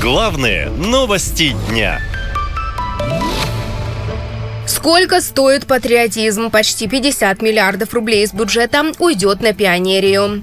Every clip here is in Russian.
Главные новости дня. Сколько стоит патриотизм? Почти 50 миллиардов рублей из бюджета уйдет на пионерию.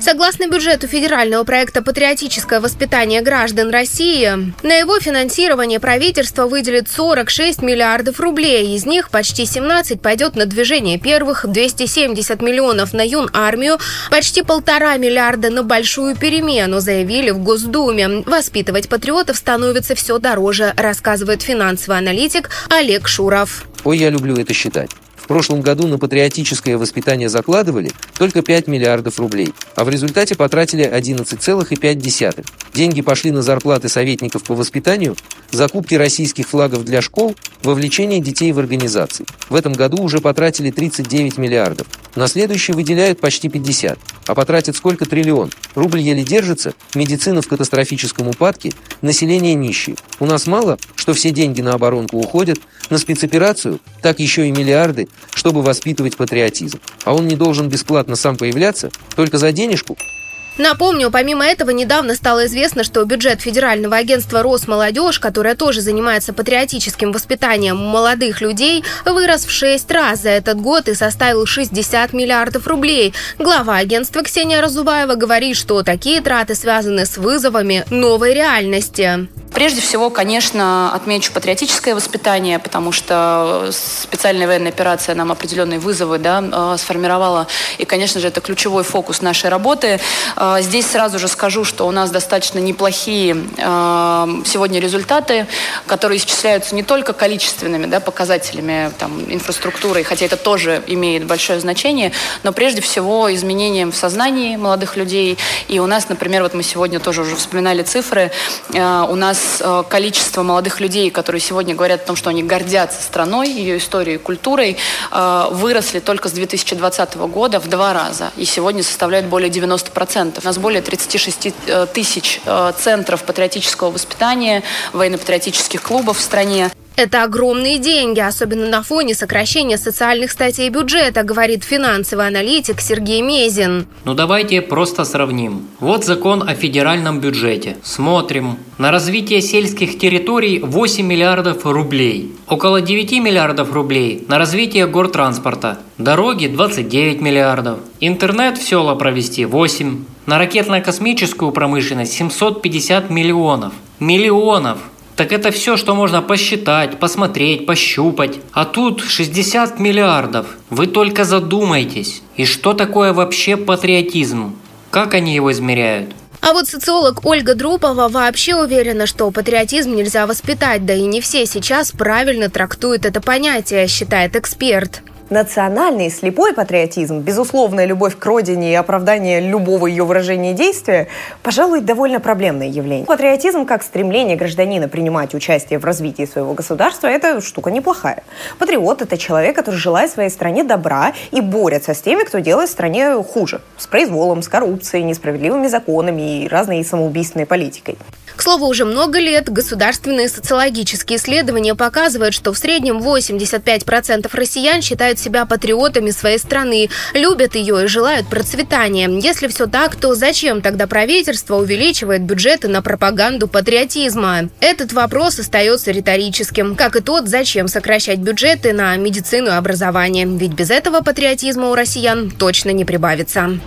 Согласно бюджету федерального проекта «Патриотическое воспитание граждан России», на его финансирование правительство выделит 46 миллиардов рублей. Из них почти 17 пойдет на движение первых, 270 миллионов на юн-армию, почти полтора миллиарда на большую перемену, заявили в Госдуме. Воспитывать патриотов становится все дороже, рассказывает финансовый аналитик Олег Шуров. Ой, я люблю это считать. В прошлом году на патриотическое воспитание закладывали только 5 миллиардов рублей, а в результате потратили 11,5. Деньги пошли на зарплаты советников по воспитанию, закупки российских флагов для школ, вовлечение детей в организации. В этом году уже потратили 39 миллиардов. На следующий выделяют почти 50. А потратят сколько триллион? Рубль еле держится, медицина в катастрофическом упадке, население нищее. У нас мало, что все деньги на оборонку уходят, на спецоперацию, так еще и миллиарды, чтобы воспитывать патриотизм. А он не должен бесплатно сам появляться, только за денежку – Напомню, помимо этого, недавно стало известно, что бюджет Федерального агентства «Росмолодежь», которое тоже занимается патриотическим воспитанием молодых людей, вырос в шесть раз за этот год и составил 60 миллиардов рублей. Глава агентства Ксения Разуваева говорит, что такие траты связаны с вызовами новой реальности. Прежде всего, конечно, отмечу патриотическое воспитание, потому что специальная военная операция нам определенные вызовы да, э, сформировала. И, конечно же, это ключевой фокус нашей работы. Э, здесь сразу же скажу, что у нас достаточно неплохие э, сегодня результаты, которые исчисляются не только количественными да, показателями там, инфраструктуры, хотя это тоже имеет большое значение, но прежде всего изменением в сознании молодых людей. И у нас, например, вот мы сегодня тоже уже вспоминали цифры, у нас Э, количество молодых людей, которые сегодня говорят о том, что они гордятся страной, ее историей культурой, э, выросли только с 2020 года в два раза. И сегодня составляют более 90%. У нас более 36 э, тысяч центров патриотического воспитания, военно-патриотических клубов в стране. Это огромные деньги, особенно на фоне сокращения социальных статей бюджета, говорит финансовый аналитик Сергей Мезин. Ну давайте просто сравним. Вот закон о федеральном бюджете. Смотрим. На развитие сельских территорий 8 миллиардов рублей. Около 9 миллиардов рублей на развитие гортранспорта. Дороги 29 миллиардов. Интернет в села провести 8. На ракетно-космическую промышленность 750 миллионов. Миллионов! Так это все, что можно посчитать, посмотреть, пощупать. А тут 60 миллиардов. Вы только задумайтесь. И что такое вообще патриотизм? Как они его измеряют? А вот социолог Ольга Друпова вообще уверена, что патриотизм нельзя воспитать, да и не все сейчас правильно трактуют это понятие, считает эксперт. Национальный слепой патриотизм, безусловная любовь к родине и оправдание любого ее выражения действия, пожалуй, довольно проблемное явление. Патриотизм как стремление гражданина принимать участие в развитии своего государства – это штука неплохая. Патриот – это человек, который желает своей стране добра и борется с теми, кто делает стране хуже. С произволом, с коррупцией, несправедливыми законами и разной самоубийственной политикой. Слову, уже много лет государственные социологические исследования показывают, что в среднем 85% россиян считают себя патриотами своей страны, любят ее и желают процветания. Если все так, то зачем тогда правительство увеличивает бюджеты на пропаганду патриотизма? Этот вопрос остается риторическим, как и тот, зачем сокращать бюджеты на медицину и образование. Ведь без этого патриотизма у россиян точно не прибавится.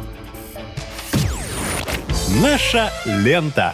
Наша лента.